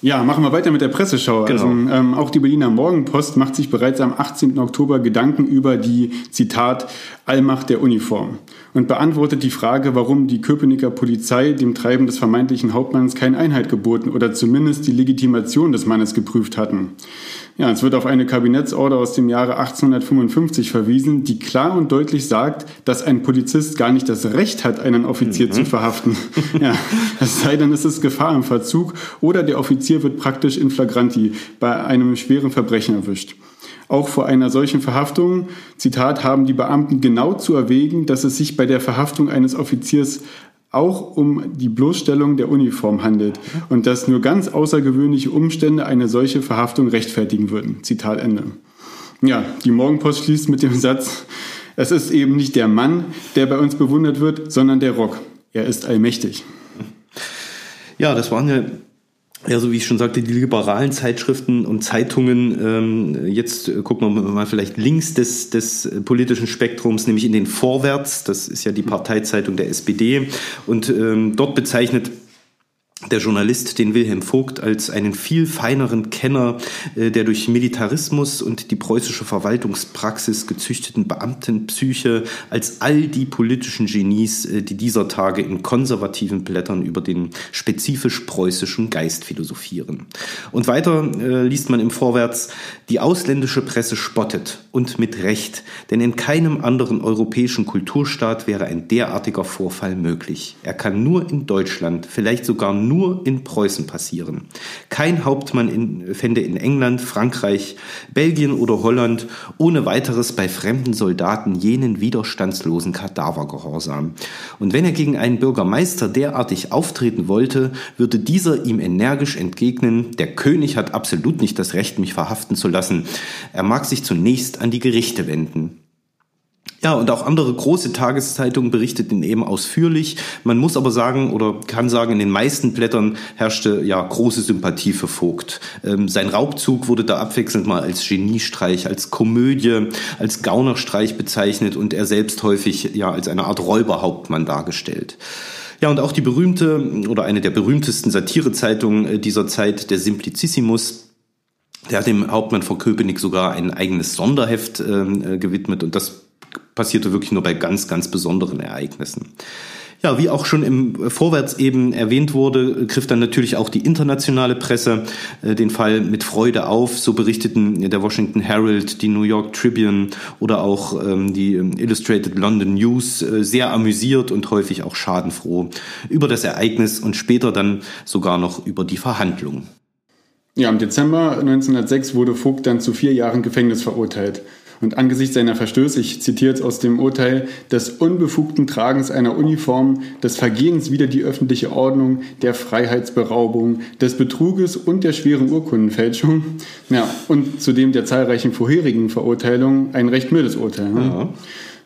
Ja, machen wir weiter mit der Presseschau. Genau. Also, ähm, auch die Berliner Morgenpost macht sich bereits am 18. Oktober Gedanken über die, Zitat, Allmacht der Uniform und beantwortet die Frage, warum die Köpenicker Polizei dem Treiben des vermeintlichen Hauptmanns keine Einheit geboten oder zumindest die Legitimation des Mannes geprüft hatten. Ja, es wird auf eine Kabinettsorder aus dem Jahre 1855 verwiesen, die klar und deutlich sagt, dass ein Polizist gar nicht das Recht hat, einen Offizier mhm. zu verhaften. ja, es sei denn, es ist Gefahr im Verzug oder der Offizier wird praktisch in flagranti bei einem schweren Verbrechen erwischt. Auch vor einer solchen Verhaftung, Zitat, haben die Beamten genau zu erwägen, dass es sich bei der Verhaftung eines Offiziers auch um die Bloßstellung der Uniform handelt und dass nur ganz außergewöhnliche Umstände eine solche Verhaftung rechtfertigen würden. Zitat Ende. Ja, die Morgenpost schließt mit dem Satz, es ist eben nicht der Mann, der bei uns bewundert wird, sondern der Rock. Er ist allmächtig. Ja, das waren ja ja, so wie ich schon sagte, die liberalen Zeitschriften und Zeitungen, ähm, jetzt gucken wir mal vielleicht links des, des politischen Spektrums, nämlich in den Vorwärts, das ist ja die Parteizeitung der SPD, und ähm, dort bezeichnet der Journalist den Wilhelm Vogt als einen viel feineren Kenner äh, der durch Militarismus und die preußische Verwaltungspraxis gezüchteten Beamtenpsyche als all die politischen Genies, äh, die dieser Tage in konservativen Blättern über den spezifisch preußischen Geist philosophieren. Und weiter äh, liest man im Vorwärts, die ausländische Presse spottet und mit Recht, denn in keinem anderen europäischen Kulturstaat wäre ein derartiger Vorfall möglich. Er kann nur in Deutschland, vielleicht sogar nur in Preußen passieren. Kein Hauptmann in, fände in England, Frankreich, Belgien oder Holland ohne weiteres bei fremden Soldaten jenen widerstandslosen Kadavergehorsam. Und wenn er gegen einen Bürgermeister derartig auftreten wollte, würde dieser ihm energisch entgegnen, der König hat absolut nicht das Recht, mich verhaften zu lassen. Er mag sich zunächst an die Gerichte wenden. Ja, und auch andere große Tageszeitungen berichteten eben ausführlich. Man muss aber sagen oder kann sagen, in den meisten Blättern herrschte ja große Sympathie für Vogt. Ähm, sein Raubzug wurde da abwechselnd mal als Geniestreich, als Komödie, als Gaunerstreich bezeichnet und er selbst häufig ja als eine Art Räuberhauptmann dargestellt. Ja, und auch die berühmte oder eine der berühmtesten Satirezeitungen äh, dieser Zeit, der Simplicissimus, der hat dem Hauptmann von Köpenick sogar ein eigenes Sonderheft ähm, äh, gewidmet und das passierte wirklich nur bei ganz, ganz besonderen Ereignissen. Ja, wie auch schon im Vorwärts eben erwähnt wurde, griff dann natürlich auch die internationale Presse äh, den Fall mit Freude auf. So berichteten der Washington Herald, die New York Tribune oder auch ähm, die ähm, Illustrated London News äh, sehr amüsiert und häufig auch schadenfroh über das Ereignis und später dann sogar noch über die Verhandlungen. Ja, im Dezember 1906 wurde Vogt dann zu vier Jahren Gefängnis verurteilt und angesichts seiner Verstöße, ich zitiere jetzt aus dem Urteil, des unbefugten Tragens einer Uniform, des Vergehens wider die öffentliche Ordnung, der Freiheitsberaubung, des Betruges und der schweren Urkundenfälschung, ja, und zudem der zahlreichen vorherigen Verurteilungen ein recht mildes Urteil. Ne? Ja.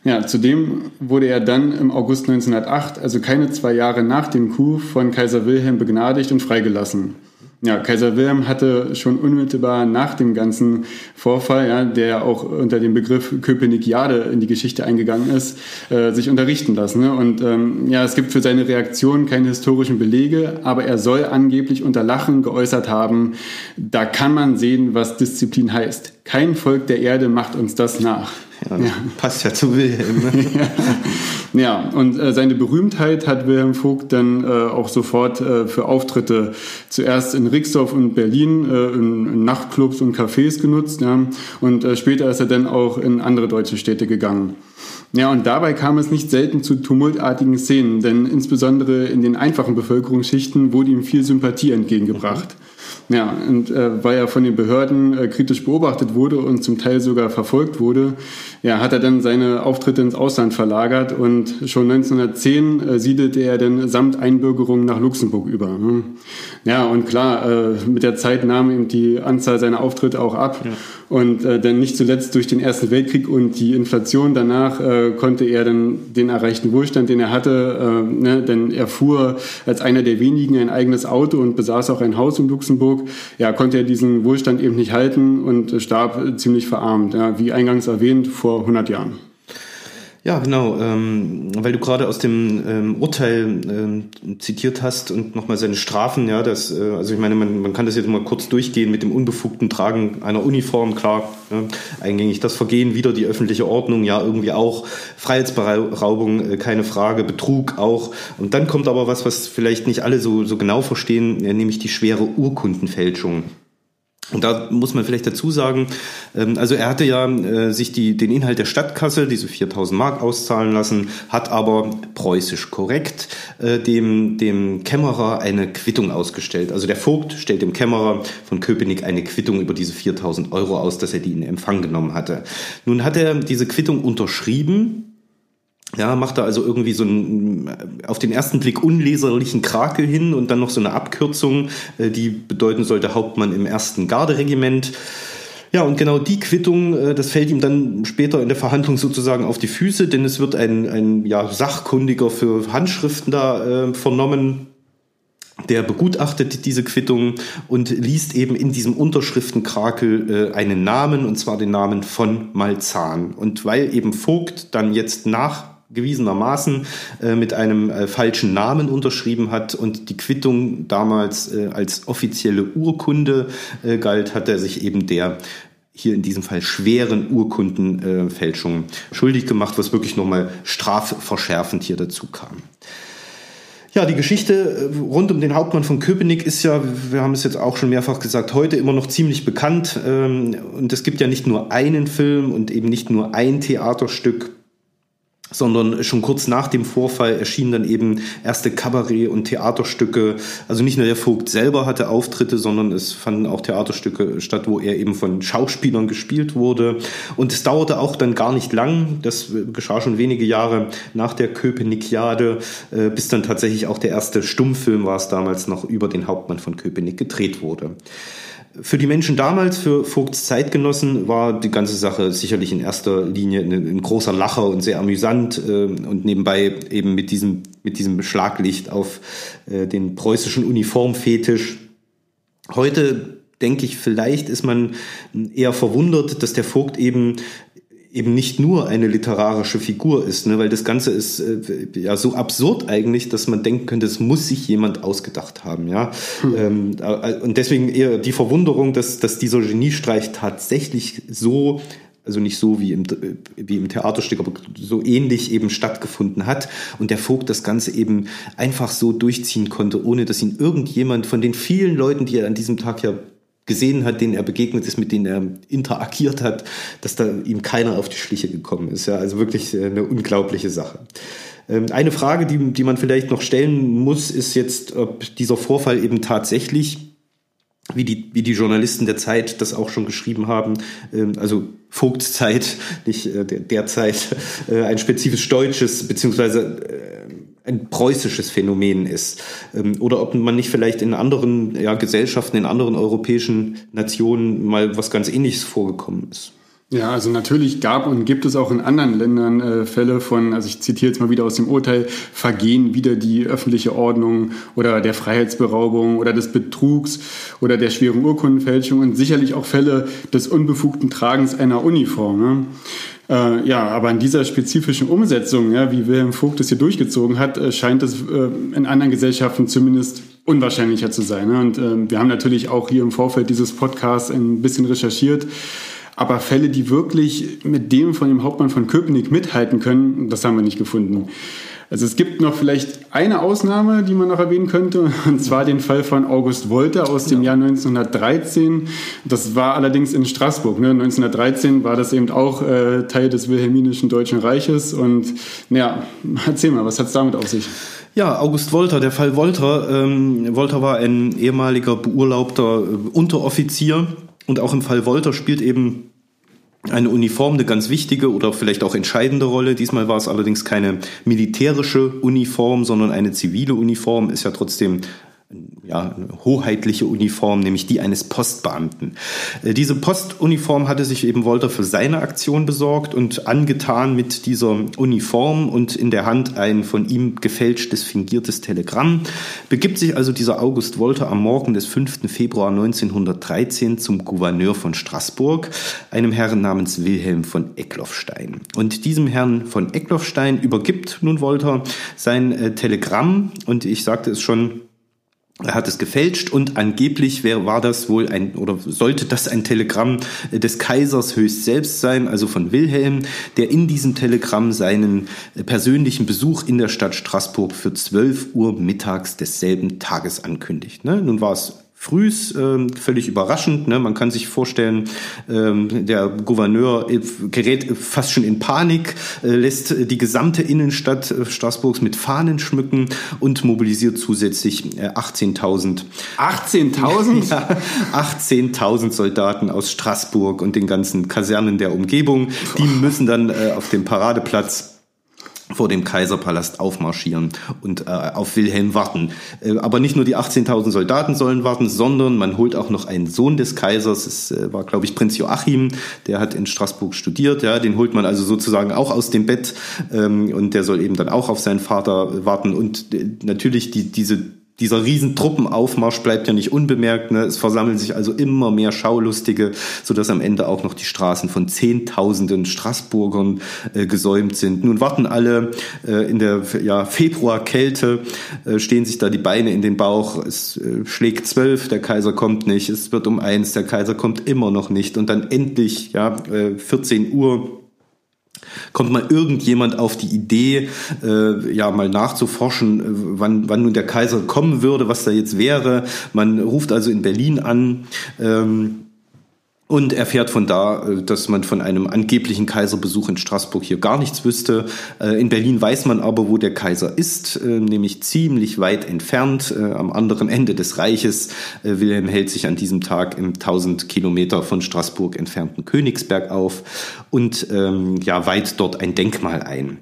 Ja, zudem wurde er dann im August 1908, also keine zwei Jahre nach dem Coup, von Kaiser Wilhelm begnadigt und freigelassen. Ja, Kaiser Wilhelm hatte schon unmittelbar nach dem ganzen Vorfall, ja, der auch unter dem Begriff Köpenikiade in die Geschichte eingegangen ist, äh, sich unterrichten lassen. Ne? Und ähm, ja, es gibt für seine Reaktion keine historischen Belege, aber er soll angeblich unter Lachen geäußert haben, da kann man sehen, was Disziplin heißt. Kein Volk der Erde macht uns das nach. Ja, ja. Passt ja zu Wilhelm. Ne? ja, und äh, seine Berühmtheit hat Wilhelm Vogt dann äh, auch sofort äh, für Auftritte zuerst in Rixdorf und Berlin äh, in, in, Nachtclubs und Cafés genutzt. Ja, und äh, später ist er dann auch in andere deutsche Städte gegangen. Ja, und dabei kam es nicht selten zu tumultartigen Szenen, denn insbesondere in den einfachen Bevölkerungsschichten wurde ihm viel Sympathie entgegengebracht. Mhm. Ja, und äh, weil er von den Behörden äh, kritisch beobachtet wurde und zum Teil sogar verfolgt wurde, ja, hat er dann seine Auftritte ins Ausland verlagert und schon 1910 äh, siedelte er dann samt Einbürgerung nach Luxemburg über. Ne? Ja, und klar, äh, mit der Zeit nahm ihm die Anzahl seiner Auftritte auch ab. Ja. Und äh, dann nicht zuletzt durch den Ersten Weltkrieg und die Inflation danach äh, konnte er dann den erreichten Wohlstand, den er hatte, äh, ne, denn er fuhr als einer der wenigen ein eigenes Auto und besaß auch ein Haus in Luxemburg. Ja, konnte er diesen Wohlstand eben nicht halten und starb ziemlich verarmt, ja, wie eingangs erwähnt, vor 100 Jahren. Ja, genau, ähm, weil du gerade aus dem ähm, Urteil ähm, zitiert hast und nochmal seine Strafen, ja, das, äh, also ich meine, man, man kann das jetzt mal kurz durchgehen mit dem unbefugten Tragen einer Uniform, klar, ja, eingängig das Vergehen, wieder die öffentliche Ordnung, ja, irgendwie auch, Freiheitsberaubung, äh, keine Frage, Betrug auch. Und dann kommt aber was, was vielleicht nicht alle so, so genau verstehen, äh, nämlich die schwere Urkundenfälschung. Und da muss man vielleicht dazu sagen, ähm, also er hatte ja äh, sich die, den Inhalt der Stadtkasse, diese 4000 Mark auszahlen lassen, hat aber preußisch korrekt äh, dem, dem Kämmerer eine Quittung ausgestellt. Also der Vogt stellt dem Kämmerer von Köpenick eine Quittung über diese 4000 Euro aus, dass er die in Empfang genommen hatte. Nun hat er diese Quittung unterschrieben ja, macht da also irgendwie so einen auf den ersten Blick unleserlichen Krakel hin und dann noch so eine Abkürzung, äh, die bedeuten sollte Hauptmann im ersten Garderegiment. Ja, und genau die Quittung, äh, das fällt ihm dann später in der Verhandlung sozusagen auf die Füße, denn es wird ein, ein ja, Sachkundiger für Handschriften da äh, vernommen, der begutachtet diese Quittung und liest eben in diesem Unterschriftenkrakel äh, einen Namen, und zwar den Namen von Malzahn. Und weil eben Vogt dann jetzt nach gewiesenermaßen äh, mit einem äh, falschen Namen unterschrieben hat und die Quittung damals äh, als offizielle Urkunde äh, galt, hat er sich eben der hier in diesem Fall schweren Urkundenfälschung schuldig gemacht, was wirklich nochmal strafverschärfend hier dazu kam. Ja, die Geschichte äh, rund um den Hauptmann von Köpenick ist ja, wir haben es jetzt auch schon mehrfach gesagt, heute immer noch ziemlich bekannt. Ähm, und es gibt ja nicht nur einen Film und eben nicht nur ein Theaterstück sondern schon kurz nach dem Vorfall erschienen dann eben erste Kabarett- und Theaterstücke. Also nicht nur der Vogt selber hatte Auftritte, sondern es fanden auch Theaterstücke statt, wo er eben von Schauspielern gespielt wurde. Und es dauerte auch dann gar nicht lang, das geschah schon wenige Jahre nach der Köpenikiade, äh, bis dann tatsächlich auch der erste Stummfilm war es damals noch über den Hauptmann von Köpenick gedreht wurde. Für die Menschen damals, für Vogts Zeitgenossen, war die ganze Sache sicherlich in erster Linie ein, großer Lacher und sehr amüsant äh, und nebenbei eben mit diesem, mit diesem Schlaglicht auf äh, den preußischen Uniformfetisch. Heute denke ich, vielleicht ist man eher verwundert, dass der Vogt eben eben nicht nur eine literarische Figur ist, ne? weil das Ganze ist äh, ja so absurd eigentlich, dass man denken könnte, es muss sich jemand ausgedacht haben, ja. Hm. Ähm, äh, und deswegen eher die Verwunderung, dass, dass dieser Geniestreich tatsächlich so also nicht so wie im, wie im Theaterstück, aber so ähnlich eben stattgefunden hat und der Vogt das Ganze eben einfach so durchziehen konnte, ohne dass ihn irgendjemand von den vielen Leuten, die er an diesem Tag ja gesehen hat, denen er begegnet ist, mit denen er interagiert hat, dass da ihm keiner auf die Schliche gekommen ist. Ja, also wirklich äh, eine unglaubliche Sache. Ähm, eine Frage, die, die man vielleicht noch stellen muss, ist jetzt, ob dieser Vorfall eben tatsächlich wie die, wie die Journalisten der Zeit das auch schon geschrieben haben, ähm, also Vogtszeit, nicht äh, derzeit, äh, ein spezifisch deutsches beziehungsweise ein preußisches Phänomen ist. Ähm, oder ob man nicht vielleicht in anderen ja, Gesellschaften, in anderen europäischen Nationen mal was ganz Ähnliches vorgekommen ist. Ja, also natürlich gab und gibt es auch in anderen Ländern äh, Fälle von, also ich zitiere jetzt mal wieder aus dem Urteil, Vergehen wieder die öffentliche Ordnung oder der Freiheitsberaubung oder des Betrugs oder der schweren Urkundenfälschung und sicherlich auch Fälle des unbefugten Tragens einer Uniform. Ne? Äh, ja, aber in dieser spezifischen Umsetzung, ja, wie Wilhelm Vogt es hier durchgezogen hat, äh, scheint es äh, in anderen Gesellschaften zumindest unwahrscheinlicher zu sein. Ne? Und äh, wir haben natürlich auch hier im Vorfeld dieses Podcasts ein bisschen recherchiert. Aber Fälle, die wirklich mit dem von dem Hauptmann von Köpenick mithalten können, das haben wir nicht gefunden. Also es gibt noch vielleicht eine Ausnahme, die man noch erwähnen könnte, und zwar den Fall von August Wolter aus dem Jahr 1913. Das war allerdings in Straßburg. Ne? 1913 war das eben auch äh, Teil des Wilhelminischen Deutschen Reiches. Und ja, erzähl mal, was hat es damit auf sich? Ja, August Wolter, der Fall Wolter. Ähm, Wolter war ein ehemaliger beurlaubter äh, Unteroffizier und auch im Fall Wolter spielt eben eine Uniform eine ganz wichtige oder vielleicht auch entscheidende Rolle. Diesmal war es allerdings keine militärische Uniform, sondern eine zivile Uniform, ist ja trotzdem ja, hoheitliche Uniform, nämlich die eines Postbeamten. Äh, diese Postuniform hatte sich eben Wolter für seine Aktion besorgt und angetan mit dieser Uniform und in der Hand ein von ihm gefälschtes, fingiertes Telegramm, begibt sich also dieser August Wolter am Morgen des 5. Februar 1913 zum Gouverneur von Straßburg, einem Herrn namens Wilhelm von Eckloffstein. Und diesem Herrn von Eckloffstein übergibt nun Wolter sein äh, Telegramm und ich sagte es schon, er hat es gefälscht und angeblich wär, war das wohl ein oder sollte das ein Telegramm des Kaisers höchst selbst sein, also von Wilhelm, der in diesem Telegramm seinen persönlichen Besuch in der Stadt Straßburg für 12 Uhr mittags desselben Tages ankündigt. Ne? Nun war es frühs, ähm, völlig überraschend. Ne? Man kann sich vorstellen, ähm, der Gouverneur gerät fast schon in Panik, äh, lässt die gesamte Innenstadt äh, Straßburgs mit Fahnen schmücken und mobilisiert zusätzlich äh, 18.000. 18.000? Ja, 18.000 Soldaten aus Straßburg und den ganzen Kasernen der Umgebung. Die müssen dann äh, auf dem Paradeplatz vor dem Kaiserpalast aufmarschieren und äh, auf Wilhelm warten. Äh, aber nicht nur die 18.000 Soldaten sollen warten, sondern man holt auch noch einen Sohn des Kaisers. Es äh, war, glaube ich, Prinz Joachim, der hat in Straßburg studiert. Ja, den holt man also sozusagen auch aus dem Bett ähm, und der soll eben dann auch auf seinen Vater warten. Und äh, natürlich die, diese dieser Riesentruppenaufmarsch bleibt ja nicht unbemerkt. Ne? Es versammeln sich also immer mehr Schaulustige, sodass am Ende auch noch die Straßen von Zehntausenden Straßburgern äh, gesäumt sind. Nun warten alle äh, in der ja, Februarkälte, äh, stehen sich da die Beine in den Bauch. Es äh, schlägt zwölf, der Kaiser kommt nicht. Es wird um eins, der Kaiser kommt immer noch nicht. Und dann endlich, ja, äh, 14 Uhr kommt mal irgendjemand auf die Idee, äh, ja mal nachzuforschen, äh, wann, wann nun der Kaiser kommen würde, was da jetzt wäre. Man ruft also in Berlin an. Ähm, und erfährt von da, äh, dass man von einem angeblichen Kaiserbesuch in Straßburg hier gar nichts wüsste. Äh, in Berlin weiß man aber, wo der Kaiser ist, äh, nämlich ziemlich weit entfernt, am anderen Ende des Reiches. Wilhelm hält sich an diesem Tag im 1000 Kilometer von Straßburg entfernten Königsberg auf und ähm, ja, weiht dort ein Denkmal ein.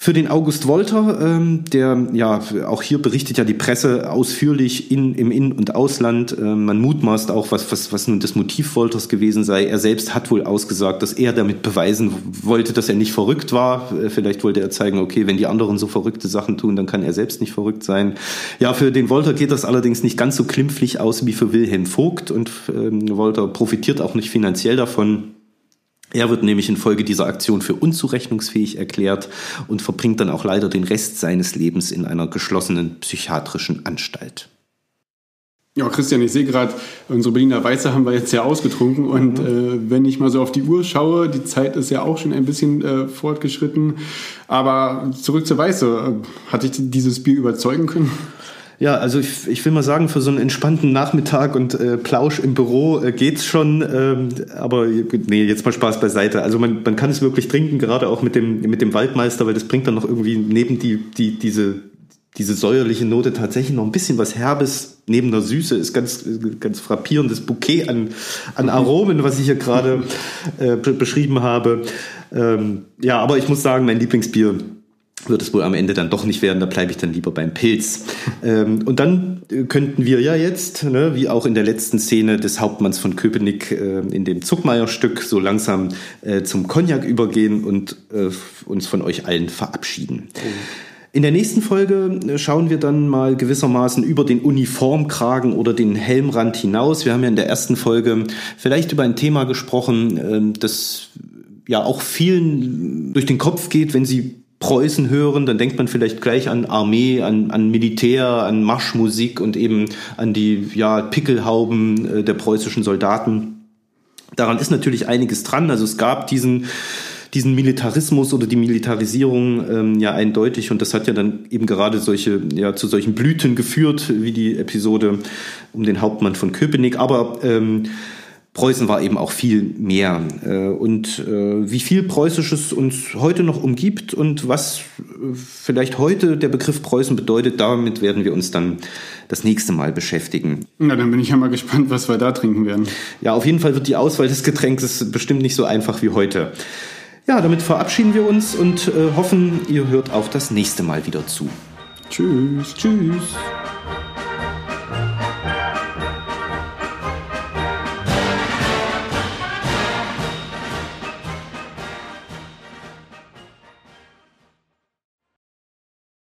Für den August Wolter, ähm, der ja auch hier berichtet ja die Presse ausführlich in, im In- und Ausland. Ähm, man mutmaßt auch, was, was, was nun das Motiv Wolters gewesen sei. Er selbst hat wohl ausgesagt, dass er damit beweisen wollte, dass er nicht verrückt war. Äh, vielleicht wollte er zeigen, okay, wenn die anderen so verrückte Sachen tun, dann kann er selbst nicht verrückt sein. Ja, für den Wolter geht das allerdings nicht ganz so klimpflich aus wie für Wilhelm Vogt und ähm, Wolter profitiert auch nicht finanziell davon. Er wird nämlich infolge dieser Aktion für unzurechnungsfähig erklärt und verbringt dann auch leider den Rest seines Lebens in einer geschlossenen psychiatrischen Anstalt. Ja, Christian, ich sehe gerade, unsere Berliner Weiße haben wir jetzt ja ausgetrunken. Und mhm. äh, wenn ich mal so auf die Uhr schaue, die Zeit ist ja auch schon ein bisschen äh, fortgeschritten. Aber zurück zur Weiße. Hat dich dieses Bier überzeugen können? Ja, also ich, ich will mal sagen, für so einen entspannten Nachmittag und äh, Plausch im Büro äh, geht's schon. Ähm, aber nee, jetzt mal Spaß beiseite. Also man, man kann es wirklich trinken, gerade auch mit dem, mit dem Waldmeister, weil das bringt dann noch irgendwie neben die, die, diese diese säuerliche Note tatsächlich noch ein bisschen was Herbes neben der Süße ist ganz, ganz frappierendes Bouquet an, an Aromen, was ich hier gerade äh, beschrieben habe. Ähm, ja, aber ich muss sagen, mein Lieblingsbier wird es wohl am Ende dann doch nicht werden, da bleibe ich dann lieber beim Pilz. Ähm, und dann könnten wir ja jetzt, ne, wie auch in der letzten Szene des Hauptmanns von Köpenick äh, in dem Zuckmeier-Stück, so langsam äh, zum Cognac übergehen und äh, uns von euch allen verabschieden. Oh. In der nächsten Folge äh, schauen wir dann mal gewissermaßen über den Uniformkragen oder den Helmrand hinaus. Wir haben ja in der ersten Folge vielleicht über ein Thema gesprochen, ähm, das ja auch vielen durch den Kopf geht, wenn sie Preußen hören, dann denkt man vielleicht gleich an Armee, an, an Militär, an Marschmusik und eben an die ja, Pickelhauben äh, der preußischen Soldaten. Daran ist natürlich einiges dran. Also es gab diesen diesen Militarismus oder die Militarisierung ähm, ja eindeutig und das hat ja dann eben gerade solche ja zu solchen Blüten geführt wie die Episode um den Hauptmann von Köpenick aber ähm, Preußen war eben auch viel mehr. Äh, und äh, wie viel Preußisches uns heute noch umgibt und was äh, vielleicht heute der Begriff Preußen bedeutet, damit werden wir uns dann das nächste Mal beschäftigen. Na, dann bin ich ja mal gespannt, was wir da trinken werden. Ja, auf jeden Fall wird die Auswahl des Getränks bestimmt nicht so einfach wie heute. Ja, damit verabschieden wir uns und hoffen, ihr hört auch das nächste Mal wieder zu. Tschüss. Tschüss.